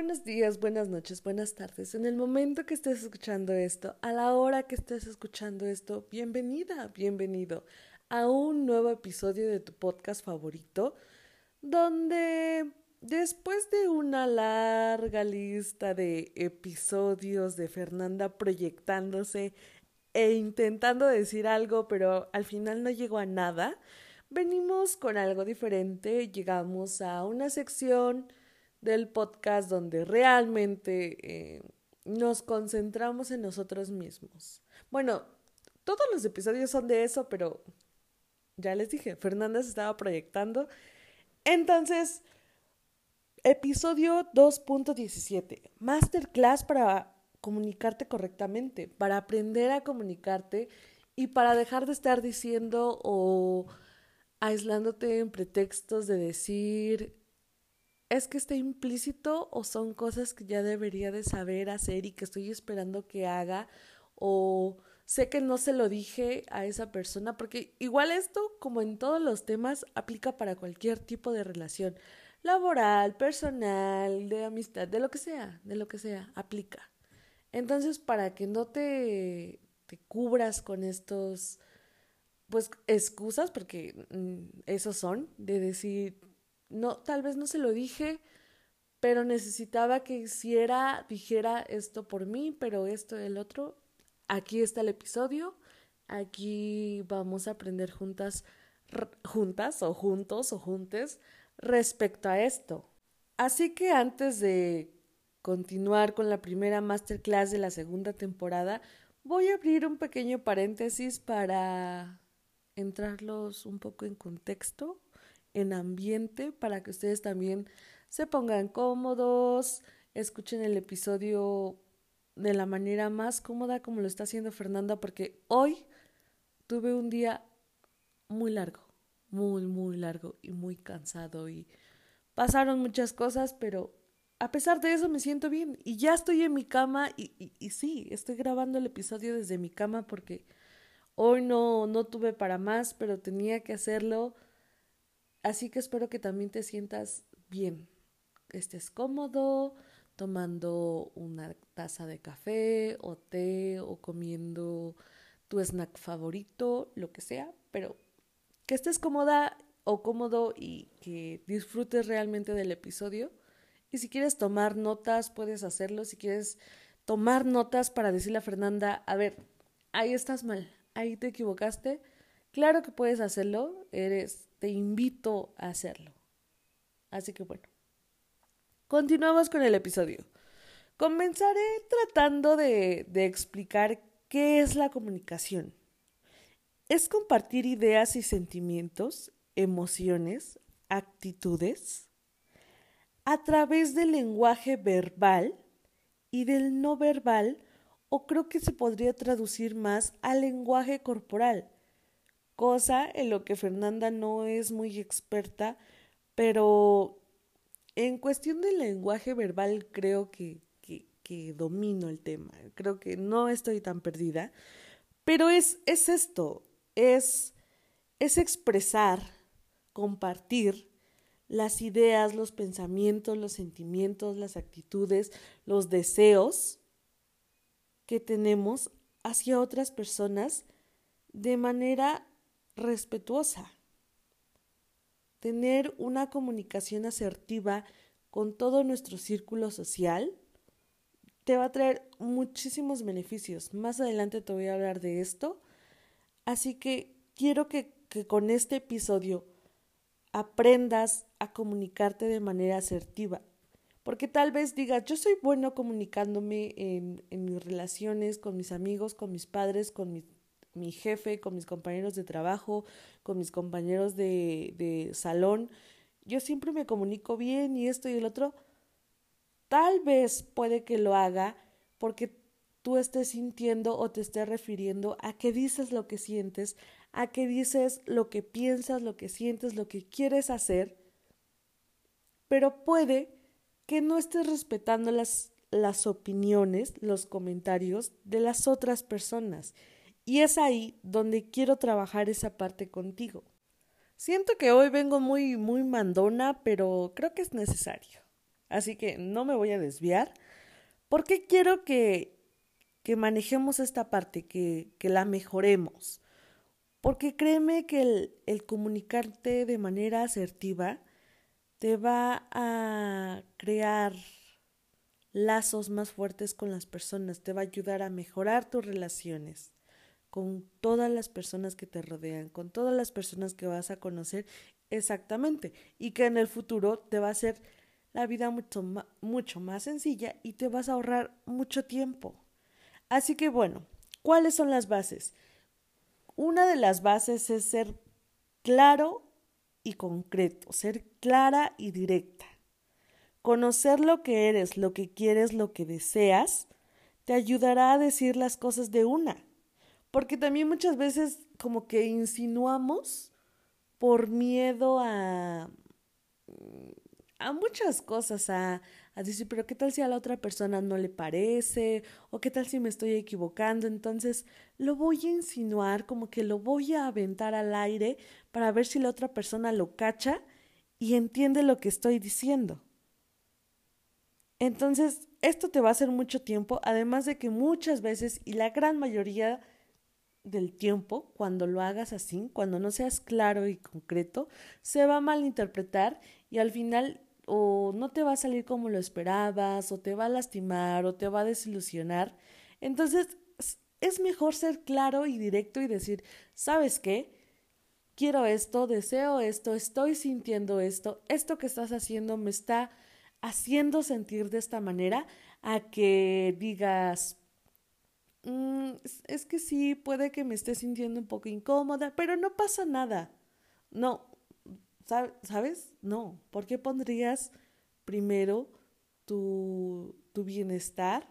Buenos días, buenas noches, buenas tardes. En el momento que estés escuchando esto, a la hora que estés escuchando esto, bienvenida, bienvenido a un nuevo episodio de tu podcast favorito, donde después de una larga lista de episodios de Fernanda proyectándose e intentando decir algo, pero al final no llegó a nada, venimos con algo diferente, llegamos a una sección del podcast donde realmente eh, nos concentramos en nosotros mismos. Bueno, todos los episodios son de eso, pero ya les dije, Fernanda se estaba proyectando. Entonces, episodio 2.17, masterclass para comunicarte correctamente, para aprender a comunicarte y para dejar de estar diciendo o aislándote en pretextos de decir es que está implícito o son cosas que ya debería de saber hacer y que estoy esperando que haga o sé que no se lo dije a esa persona porque igual esto como en todos los temas aplica para cualquier tipo de relación. Laboral, personal, de amistad, de lo que sea, de lo que sea, aplica. Entonces, para que no te, te cubras con estos pues excusas porque mm, esos son de decir no, tal vez no se lo dije, pero necesitaba que hiciera, dijera esto por mí, pero esto, el otro. Aquí está el episodio. Aquí vamos a aprender juntas, juntas o juntos o juntes respecto a esto. Así que antes de continuar con la primera masterclass de la segunda temporada, voy a abrir un pequeño paréntesis para entrarlos un poco en contexto en ambiente para que ustedes también se pongan cómodos, escuchen el episodio de la manera más cómoda como lo está haciendo Fernanda, porque hoy tuve un día muy largo, muy, muy largo y muy cansado y pasaron muchas cosas, pero a pesar de eso me siento bien y ya estoy en mi cama y, y, y sí, estoy grabando el episodio desde mi cama porque hoy no, no tuve para más, pero tenía que hacerlo Así que espero que también te sientas bien, estés cómodo, tomando una taza de café o té o comiendo tu snack favorito, lo que sea, pero que estés cómoda o cómodo y que disfrutes realmente del episodio. Y si quieres tomar notas, puedes hacerlo. Si quieres tomar notas para decirle a Fernanda, a ver, ahí estás mal, ahí te equivocaste. Claro que puedes hacerlo, eres te invito a hacerlo. Así que bueno, continuamos con el episodio. Comenzaré tratando de, de explicar qué es la comunicación. Es compartir ideas y sentimientos, emociones, actitudes a través del lenguaje verbal y del no verbal, o creo que se podría traducir más al lenguaje corporal cosa en lo que Fernanda no es muy experta, pero en cuestión del lenguaje verbal creo que, que, que domino el tema, creo que no estoy tan perdida, pero es, es esto, es, es expresar, compartir las ideas, los pensamientos, los sentimientos, las actitudes, los deseos que tenemos hacia otras personas de manera respetuosa. Tener una comunicación asertiva con todo nuestro círculo social te va a traer muchísimos beneficios. Más adelante te voy a hablar de esto. Así que quiero que, con este episodio aprendas a comunicarte de manera asertiva. Porque tal vez digas, yo soy bueno comunicándome en mis relaciones con mis amigos, con mis padres, con mis mi jefe, con mis compañeros de trabajo, con mis compañeros de, salón. Yo siempre me comunico bien y esto y el otro. Tal vez puede que lo haga porque tú estés sintiendo o te estés refiriendo a que dices lo que sientes, a que dices lo que piensas, lo que sientes, lo que quieres hacer, pero puede que no estés respetando las, las opiniones, los comentarios de las otras personas y es ahí donde quiero trabajar esa parte contigo. Siento que hoy vengo muy, muy mandona, pero creo que es necesario. Así que no me voy a desviar. porque quiero que, que manejemos esta parte, que, que la mejoremos? Porque créeme que el, el comunicarte de manera asertiva te va a crear lazos más fuertes con las personas, te va a ayudar a mejorar tus relaciones con todas las personas que te rodean, con todas las personas que vas a conocer exactamente y que en el futuro te va a hacer la vida mucho, mucho más sencilla y te vas a ahorrar mucho tiempo. Así que bueno, ¿cuáles son las bases? Una de las bases es ser claro y concreto, ser clara y directa. Conocer lo que eres, lo que quieres, lo que deseas, te ayudará a decir las cosas de una. Porque también muchas veces como que insinuamos por miedo a a muchas cosas, a, a, decir, pero qué tal si a la otra persona no le parece, o qué tal si me estoy equivocando, entonces lo voy a insinuar, como que lo voy a aventar al aire para ver si la otra persona lo cacha y entiende lo que estoy diciendo. Entonces, esto te va a hacer mucho tiempo, además de que muchas veces y la gran mayoría del tiempo, cuando lo hagas así, cuando no seas claro y concreto, se va a malinterpretar y al final o no te va a salir como lo esperabas, o te va a lastimar, o te va a desilusionar. Entonces, es mejor ser claro y directo y decir, ¿sabes qué? Quiero esto, deseo esto, estoy sintiendo esto, esto que estás haciendo me está haciendo sentir de esta manera a que digas, mm, es que sí, puede que me esté sintiendo un poco incómoda, pero no pasa nada. No, ¿sabes? No, ¿por qué pondrías primero tu, tu bienestar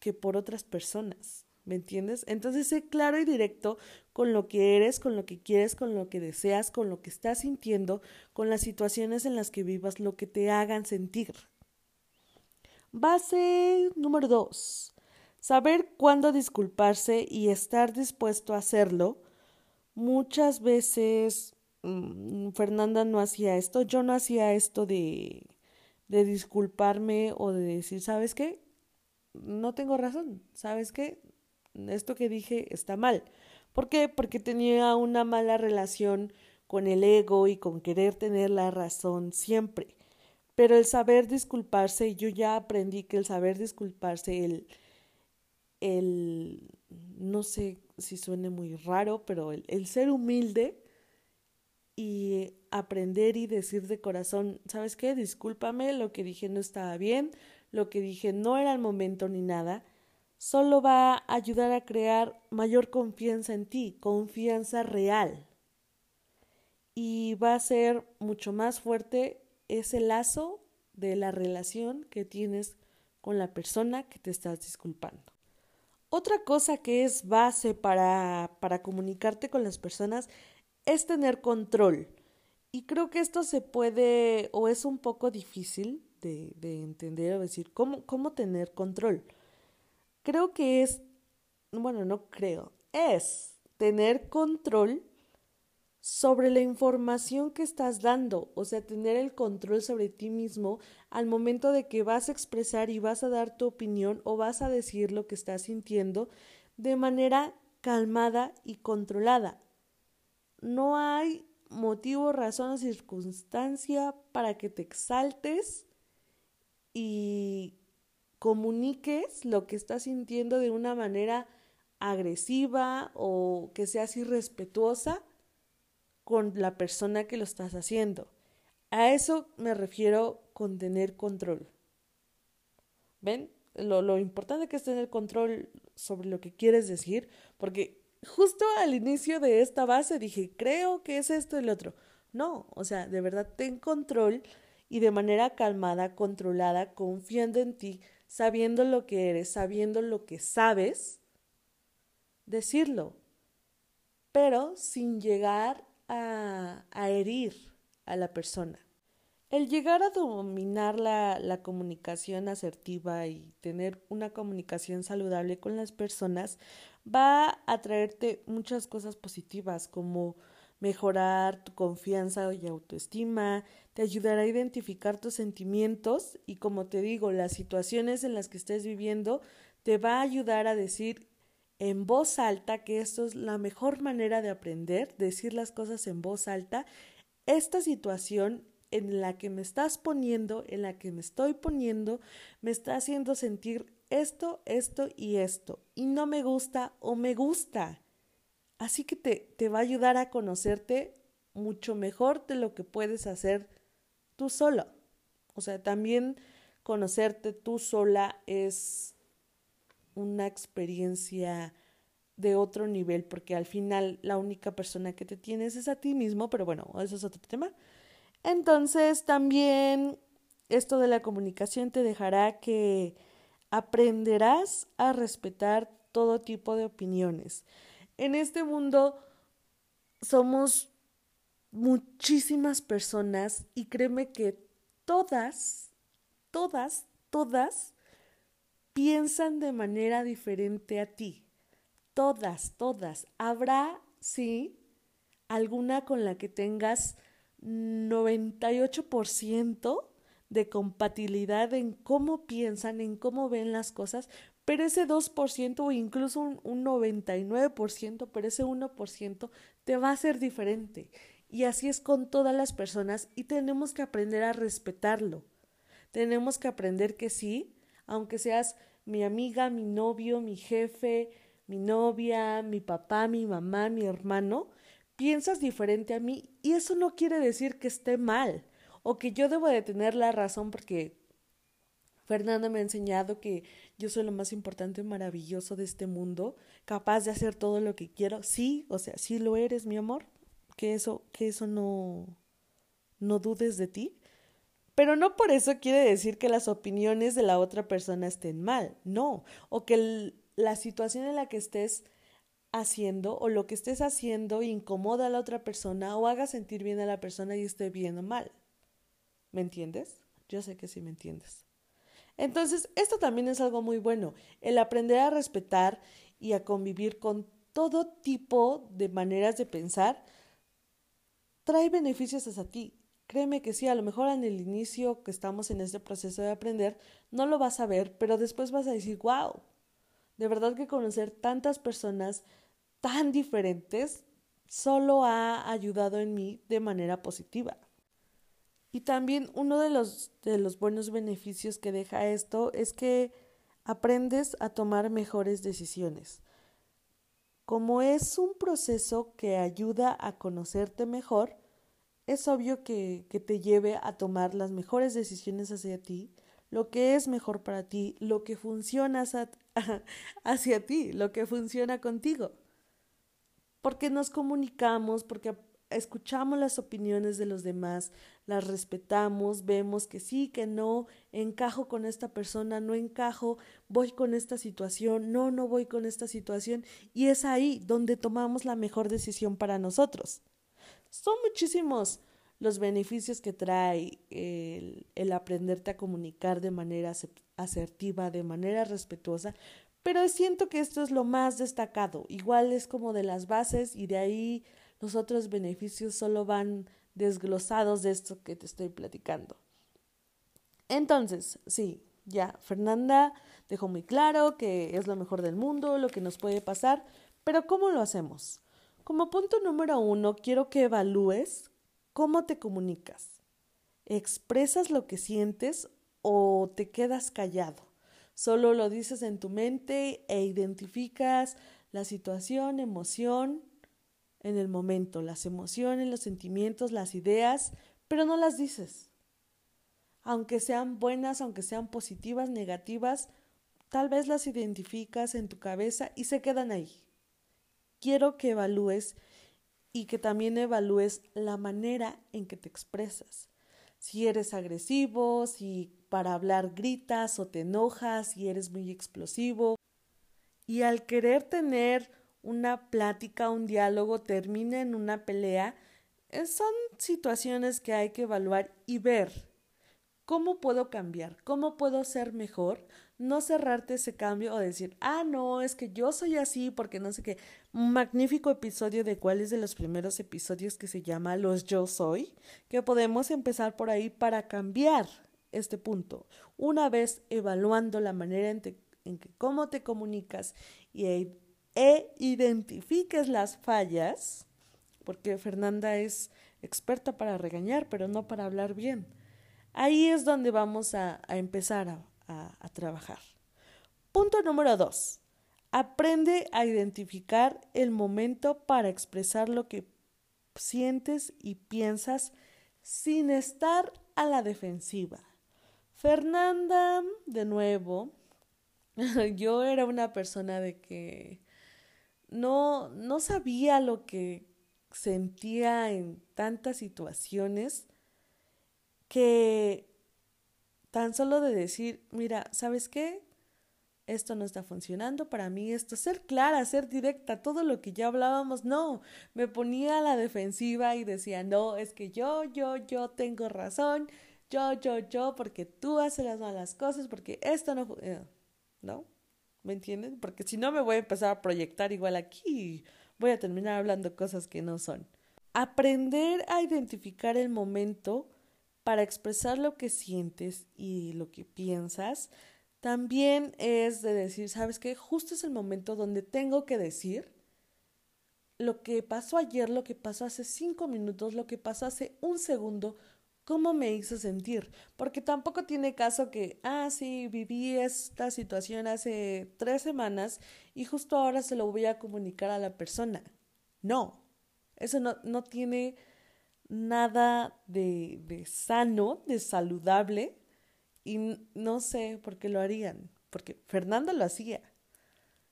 que por otras personas? ¿Me entiendes? Entonces sé claro y directo con lo que eres, con lo que quieres, con lo que deseas, con lo que estás sintiendo, con las situaciones en las que vivas, lo que te hagan sentir. Base número dos. Saber cuándo disculparse y estar dispuesto a hacerlo. Muchas veces mm, Fernanda no hacía esto, yo no hacía esto de, de disculparme o de decir, ¿sabes qué? No tengo razón, ¿sabes qué? esto que dije está mal. ¿Por qué? Porque tenía una mala relación con el ego y con querer tener la razón siempre. Pero el saber disculparse, yo ya aprendí que el saber disculparse, el, el no sé si suene muy raro, pero el, el ser humilde y aprender y decir de corazón, ¿sabes qué? Discúlpame, lo que dije no estaba bien, lo que dije no era el momento ni nada solo va a ayudar a crear mayor confianza en ti, confianza real. Y va a ser mucho más fuerte ese lazo de la relación que tienes con la persona que te estás disculpando. Otra cosa que es base para, para comunicarte con las personas es tener control. Y creo que esto se puede o es un poco difícil de, de entender o decir cómo, cómo tener control creo que es, bueno, no creo, es tener control sobre la información que estás dando, o sea, tener el control sobre ti mismo al momento de que vas a expresar y vas a dar tu opinión o vas a decir lo que estás sintiendo de manera calmada y controlada. No hay motivo, razón o circunstancia para que te exaltes y comuniques lo que estás sintiendo de una manera agresiva o que seas irrespetuosa con la persona que lo estás haciendo. A eso me refiero con tener control. ¿Ven? Lo, importante que es tener control sobre lo que quieres decir, porque justo al inicio de esta base dije, creo que es esto y el otro. No, o sea, de verdad ten control y de manera calmada, controlada, confiando en ti, sabiendo lo que eres, sabiendo lo que sabes, decirlo, pero sin llegar a, herir a la persona. El llegar a dominar la, la, comunicación asertiva y tener una comunicación saludable con las personas va a traerte muchas cosas positivas como mejorar tu confianza y autoestima, te ayudará a identificar tus sentimientos y como te digo, las situaciones en las que estés viviendo te va a ayudar a decir en voz alta, que esto es la mejor manera de aprender, decir las cosas en voz alta, esta situación en la que me estás poniendo, en la que me estoy poniendo, me está haciendo sentir esto, esto y esto, y no me gusta o me gusta. Así que te, te va a ayudar a conocerte mucho mejor de lo que puedes hacer tú solo. O sea, también conocerte tú sola es una experiencia de otro nivel, porque al final la única persona que te tienes es a ti mismo, pero bueno, eso es otro tema. Entonces, también esto de la comunicación te dejará que aprenderás a respetar todo tipo de opiniones. En este mundo somos muchísimas personas y créeme que todas, todas, todas piensan de manera diferente a ti. Todas, todas. Habrá, sí, alguna con la que tengas 98% de compatibilidad en cómo piensan, en cómo ven las cosas, pero ese 2% o incluso un, un 99%, pero ese 1% te va a ser diferente. Y así es con todas las personas y tenemos que aprender a respetarlo. Tenemos que aprender que sí, aunque seas mi amiga, mi novio, mi jefe, mi novia, mi papá, mi mamá, mi hermano, piensas diferente a mí y eso no quiere decir que esté mal o que yo debo de tener la razón porque Fernanda me ha enseñado que yo soy lo más importante y maravilloso de este mundo, capaz de hacer todo lo que quiero. Sí, o sea, sí lo eres, mi amor, que eso, que eso no, no dudes de ti. Pero no por eso quiere decir que las opiniones de la otra persona estén mal, no. O que la situación en la que estés haciendo o lo que estés haciendo incomoda a la otra persona o haga sentir bien a la persona y esté bien o mal. ¿Me entiendes? Yo sé que sí me entiendes. Entonces, esto también es algo muy bueno, el aprender a respetar y a convivir con todo tipo de maneras de pensar trae beneficios hacia ti. Créeme que sí, a lo mejor en el inicio que estamos en este proceso de aprender, no lo vas a ver, pero después vas a decir, wow, de verdad que conocer tantas personas tan diferentes solo ha ayudado en mí de manera positiva. Y también uno de los, de los buenos beneficios que deja esto es que aprendes a tomar mejores decisiones. Como es un proceso que ayuda a conocerte mejor, es obvio que, que, te lleve a tomar las mejores decisiones hacia ti, lo que es mejor para ti, lo que funciona hacia, hacia ti, lo que funciona contigo. Porque nos comunicamos, porque escuchamos las opiniones de los demás, las respetamos, vemos que sí, que no, encajo con esta persona, no encajo, voy con esta situación, no, no voy con esta situación, y es ahí donde tomamos la mejor decisión para nosotros. Son muchísimos los beneficios que trae el, el aprenderte a comunicar de manera asertiva, de manera respetuosa, pero siento que esto es lo más destacado. Igual es como de las bases y de ahí los otros beneficios solo van desglosados de esto que te estoy platicando. Entonces, sí, ya, Fernanda dejó muy claro que es lo mejor del mundo, lo que nos puede pasar, pero ¿cómo lo hacemos? Como punto número uno, quiero que evalúes cómo te comunicas. ¿Expresas lo que sientes o te quedas callado? Solo lo dices en tu mente e identificas la situación, emoción en el momento, las emociones, los sentimientos, las ideas, pero no las dices. Aunque sean buenas, aunque sean positivas, negativas, tal vez las identificas en tu cabeza y se quedan ahí. Quiero que evalúes y que también evalúes la manera en que te expresas. Si eres agresivo, si para hablar gritas o te enojas, si eres muy explosivo. Y al querer tener una plática, un diálogo termina en una pelea, eh, son situaciones que hay que evaluar y ver ¿Cómo puedo cambiar? ¿Cómo puedo ser mejor? No cerrarte ese cambio o decir, ah, no, es que yo soy así porque no sé qué. Magnífico episodio de cuál es de los primeros episodios que se llama Los Yo Soy, que podemos empezar por ahí para cambiar este punto. Una vez evaluando la manera en, en que cómo te comunicas y, e, e identifiques las fallas, porque Fernanda es experta para regañar, pero no para hablar bien Ahí es donde vamos a, empezar a, a trabajar. Punto número dos. Aprende a identificar el momento para expresar lo que sientes y piensas sin estar a la defensiva. Fernanda, de nuevo, yo era una persona de que no, no sabía lo que sentía en tantas situaciones que tan solo de decir, mira, ¿sabes qué? Esto no está funcionando para mí, esto, ser clara, ser directa, todo lo que ya hablábamos, no, me ponía a la defensiva y decía, no, es que yo, yo, yo tengo razón, yo, yo, yo, porque tú haces las malas cosas, porque esto no, eh, ¿no? ¿Me entienden? Porque si no me voy a empezar a proyectar igual aquí, voy a terminar hablando cosas que no son. Aprender a identificar el momento para expresar lo que sientes y lo que piensas, también es de decir, ¿sabes qué? Justo es el momento donde tengo que decir lo que pasó ayer, lo que pasó hace cinco minutos, lo que pasó hace un segundo, cómo me hizo sentir. Porque tampoco tiene caso que, ah, sí, viví esta situación hace tres semanas y justo ahora se lo voy a comunicar a la persona. No, eso no, no tiene nada de, de sano, de saludable, y no sé por qué lo harían, porque Fernanda lo hacía.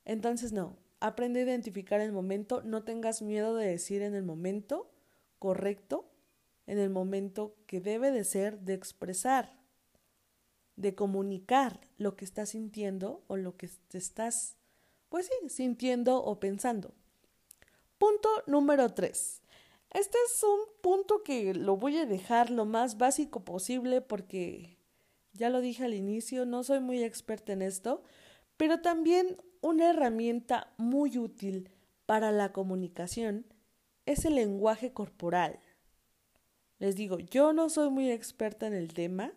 Entonces, no, aprende a identificar el momento, no tengas miedo de decir en el momento correcto, en el momento que debe de ser, de expresar, de comunicar lo que estás sintiendo o lo que te estás, pues sí, sintiendo o pensando. Punto número tres. Este es un punto que lo voy a dejar lo más básico posible porque ya lo dije al inicio, no soy muy experta en esto, pero también una herramienta muy útil para la comunicación es el lenguaje corporal. Les digo, yo no soy muy experta en el tema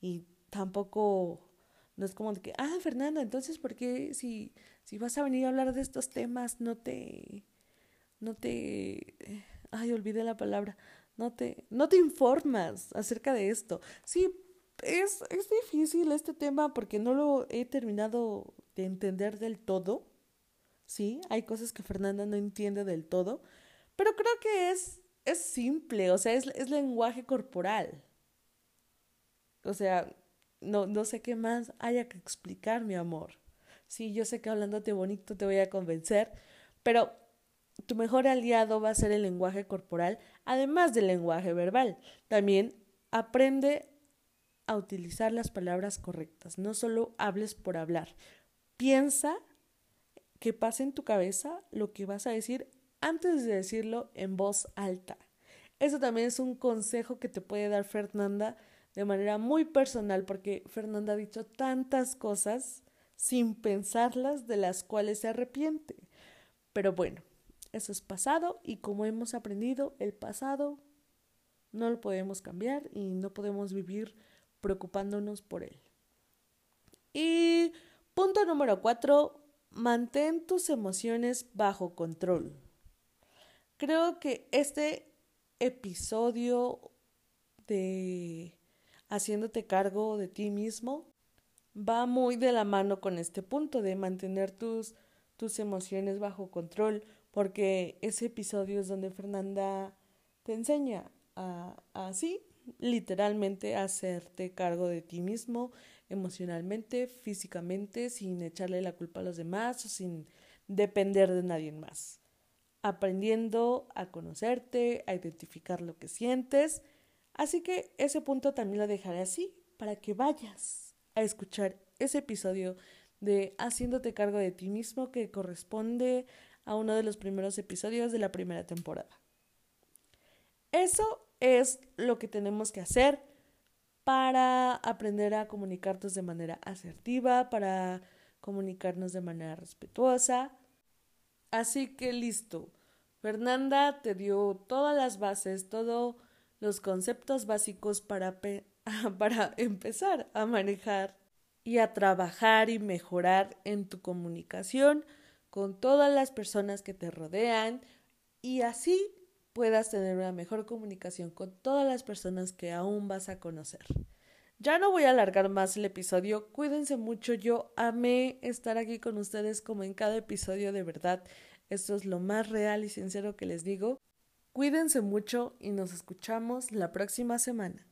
y tampoco no es como de que, ah, Fernanda, entonces, ¿por qué si, si vas a venir a hablar de estos temas no te, no te ay, olvidé la palabra, no te, no te informas acerca de esto. Sí, es, es difícil este tema porque no lo he terminado de entender del todo. Sí, hay cosas que Fernanda no entiende del todo, pero creo que es, es simple, o sea, es, es lenguaje corporal. O sea, no, no sé qué más haya que explicar, mi amor. Sí, yo sé que hablándote bonito te voy a convencer, pero tu mejor aliado va a ser el lenguaje corporal, además del lenguaje verbal. También aprende a utilizar las palabras correctas, no solo hables por hablar. Piensa que pase en tu cabeza lo que vas a decir antes de decirlo en voz alta. Eso también es un consejo que te puede dar Fernanda de manera muy personal, porque Fernanda ha dicho tantas cosas sin pensarlas de las cuales se arrepiente. Pero bueno, eso es pasado y como hemos aprendido, el pasado no lo podemos cambiar y no podemos vivir preocupándonos por él. Y punto número cuatro, mantén tus emociones bajo control. Creo que este episodio de haciéndote cargo de ti mismo va muy de la mano con este punto de mantener tus, tus emociones bajo control porque ese episodio es donde Fernanda te enseña a así, literalmente, hacerte cargo de ti mismo, emocionalmente, físicamente, sin echarle la culpa a los demás o sin depender de nadie más. Aprendiendo a conocerte, a identificar lo que sientes. Así que ese punto también lo dejaré así para que vayas a escuchar ese episodio de haciéndote cargo de ti mismo que corresponde a uno de los primeros episodios de la primera temporada. Eso es lo que tenemos que hacer para aprender a comunicarnos de manera asertiva, para comunicarnos de manera respetuosa. Así que listo. Fernanda te dio todas las bases, todos los conceptos básicos para, para empezar a manejar y a trabajar y mejorar en tu comunicación con todas las personas que te rodean y así puedas tener una mejor comunicación con todas las personas que aún vas a conocer. Ya no voy a alargar más el episodio, cuídense mucho, yo amé estar aquí con ustedes como en cada episodio de verdad, esto es lo más real y sincero que les digo. Cuídense mucho y nos escuchamos la próxima semana.